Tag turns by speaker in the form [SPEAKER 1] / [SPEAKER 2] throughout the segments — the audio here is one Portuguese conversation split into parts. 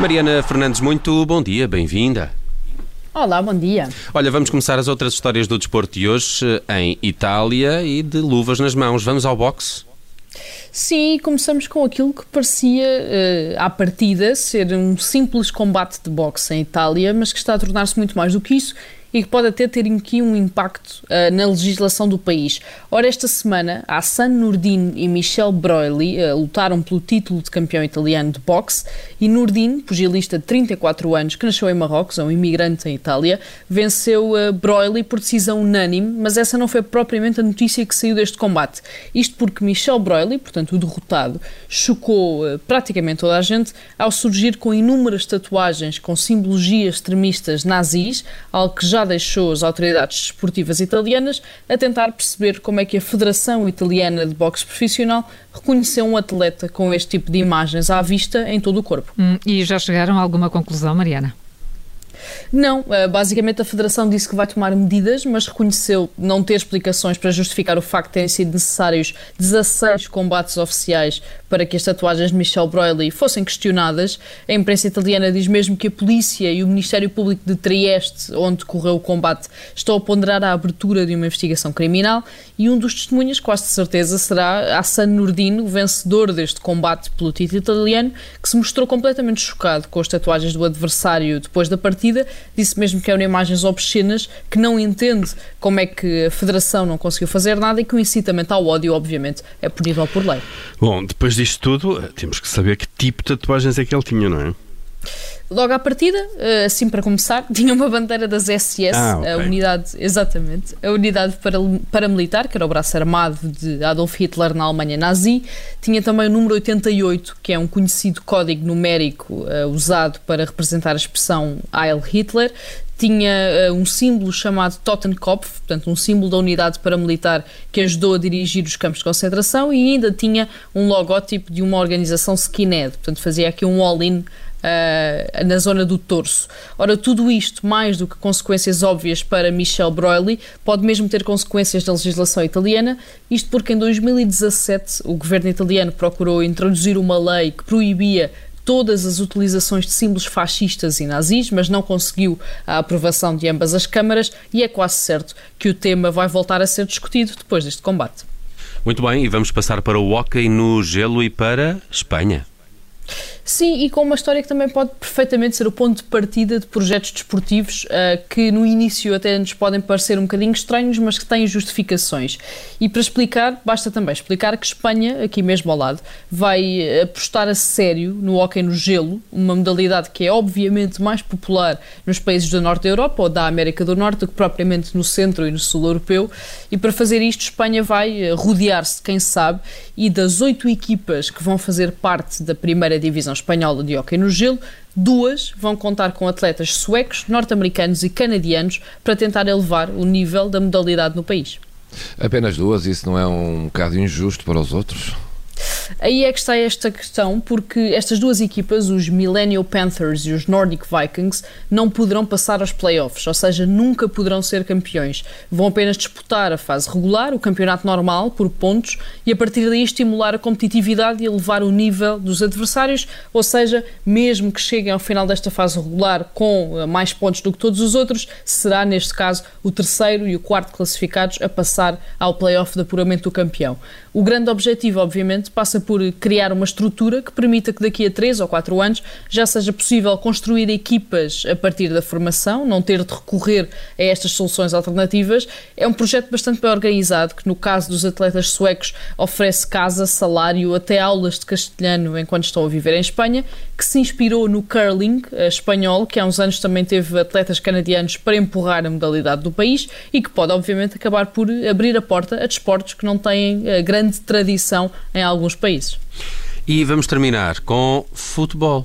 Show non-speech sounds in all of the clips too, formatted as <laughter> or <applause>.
[SPEAKER 1] Mariana Fernandes, muito bom dia, bem-vinda.
[SPEAKER 2] Olá, bom dia.
[SPEAKER 1] Olha, vamos começar as outras histórias do desporto de hoje em Itália e de luvas nas mãos. Vamos ao boxe?
[SPEAKER 2] Sim, começamos com aquilo que parecia, uh, à partida, ser um simples combate de boxe em Itália, mas que está a tornar-se muito mais do que isso e que pode até ter aqui um impacto uh, na legislação do país. Ora, esta semana, Hassan Nurdin e Michel Broili uh, lutaram pelo título de campeão italiano de boxe e Nurdin, pugilista de 34 anos, que nasceu em Marrocos, é um imigrante em Itália, venceu uh, Broili por decisão unânime, mas essa não foi propriamente a notícia que saiu deste combate. Isto porque Michel Broili, portanto o derrotado, chocou uh, praticamente toda a gente ao surgir com inúmeras tatuagens com simbologias extremistas nazis, algo que já já deixou as autoridades esportivas italianas a tentar perceber como é que a Federação Italiana de Boxe Profissional reconheceu um atleta com este tipo de imagens à vista em todo o corpo.
[SPEAKER 3] Hum, e já chegaram a alguma conclusão, Mariana?
[SPEAKER 2] Não, eh, basicamente a Federação disse que vai tomar medidas, mas reconheceu não ter explicações para justificar o facto de terem sido necessários 16 combates oficiais para que as tatuagens de Michel Broily fossem questionadas. A imprensa italiana diz mesmo que a polícia e o Ministério Público de Trieste, onde decorreu o combate, estão a ponderar a abertura de uma investigação criminal e um dos testemunhas, quase de certeza, será Hassan Nurdin, o vencedor deste combate pelo título italiano, que se mostrou completamente chocado com as tatuagens do adversário depois da partida. Disse mesmo que eram imagens obscenas, que não entende como é que a Federação não conseguiu fazer nada e que o incitamento ao ódio, obviamente, é punível por lei.
[SPEAKER 1] Bom, depois disto tudo, temos que saber que tipo de tatuagens é que ele tinha, não é?
[SPEAKER 2] Logo à partida, eh, assim para começar, <laughs> tinha uma bandeira das SS, ah, okay. a unidade, exatamente, a unidade paramilitar, que era o braço armado de Adolf Hitler na Alemanha nazi. Tinha também o número 88, que é um conhecido código numérico uh, usado para representar a expressão Heil Hitler tinha uh, um símbolo chamado Totenkopf, portanto um símbolo da unidade paramilitar que ajudou a dirigir os campos de concentração e ainda tinha um logótipo de uma organização skinhead, portanto fazia aqui um all-in Uh, na zona do torso. Ora, tudo isto, mais do que consequências óbvias para Michel Broili, pode mesmo ter consequências na legislação italiana, isto porque em 2017 o governo italiano procurou introduzir uma lei que proibia todas as utilizações de símbolos fascistas e nazis, mas não conseguiu a aprovação de ambas as câmaras e é quase certo que o tema vai voltar a ser discutido depois deste combate.
[SPEAKER 1] Muito bem, e vamos passar para o hockey no gelo e para Espanha.
[SPEAKER 2] Sim, e com uma história que também pode perfeitamente ser o ponto de partida de projetos desportivos uh, que no início até nos podem parecer um bocadinho estranhos, mas que têm justificações. E para explicar, basta também explicar que Espanha, aqui mesmo ao lado, vai apostar a sério no hóquei no gelo, uma modalidade que é obviamente mais popular nos países do norte da Europa ou da América do Norte do que propriamente no centro e no sul europeu. E para fazer isto, Espanha vai eh, rodear-se, quem sabe, e das oito equipas que vão fazer parte da primeira divisão espanhola de hóquei no gelo, duas vão contar com atletas suecos, norte-americanos e canadianos para tentar elevar o nível da modalidade no país.
[SPEAKER 4] Apenas duas, isso não é um bocado injusto para os outros?
[SPEAKER 2] Aí é que está esta questão, porque estas duas equipas, os Millennial Panthers e os Nordic Vikings, não poderão passar aos playoffs, ou seja, nunca poderão ser campeões. Vão apenas disputar a fase regular, o campeonato normal, por pontos, e a partir daí estimular a competitividade e elevar o nível dos adversários, ou seja, mesmo que cheguem ao final desta fase regular com eh, mais pontos do que todos os outros, será neste caso o terceiro e o quarto classificados a passar ao playoff de apuramento do campeão. O grande objetivo, obviamente, passa por criar uma estrutura que permita que daqui a 3 ou 4 anos já seja possível construir equipas a partir da formação, não ter de recorrer a estas soluções alternativas. É um projeto bastante bem organizado que, no caso dos atletas suecos, oferece casa, salário, até aulas de castelhano enquanto estão a viver em Espanha, que se inspirou no curling espanhol, que há uns anos também teve atletas canadianos para empurrar a modalidade do país e que pode, obviamente, acabar por abrir a porta a desportos que não têm eh, grande tradição em alguns países.
[SPEAKER 1] E vamos terminar com futebol.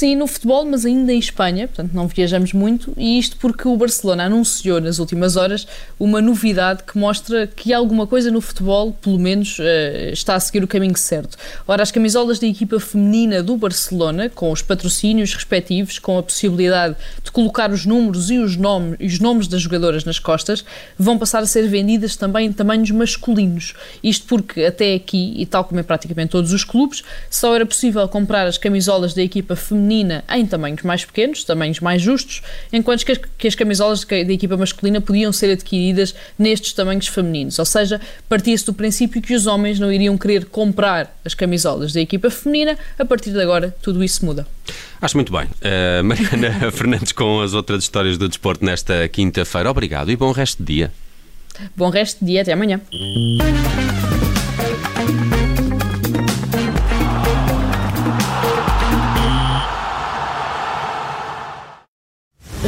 [SPEAKER 2] Sim, no futebol, mas ainda em Espanha, portanto não viajamos muito, e isto porque o Barcelona anunciou nas últimas horas uma novidade que mostra que alguma coisa no futebol, pelo menos, eh, está a seguir o caminho certo. Ora, as camisolas da equipa feminina do Barcelona, com os patrocínios respectivos, com a possibilidade de colocar os números e os nomes, os nomes das jogadoras nas costas, vão passar a ser vendidas também em tamanhos masculinos. Isto porque até aqui, e tal como é praticamente todos os clubes, só era possível comprar as camisolas da equipa feminina feminina em tamanhos mais pequenos, tamanhos mais justos, enquanto que as, que as camisolas da equipa masculina podiam ser adquiridas nestes tamanhos femininos. Ou seja, partia-se do princípio que os homens não iriam querer comprar as camisolas da equipa feminina. A partir de agora, tudo isso muda.
[SPEAKER 1] Acho muito bem. Uh, Mariana <laughs> Fernandes com as outras histórias do desporto nesta quinta-feira. Obrigado e bom resto de dia.
[SPEAKER 2] Bom resto de dia, até amanhã.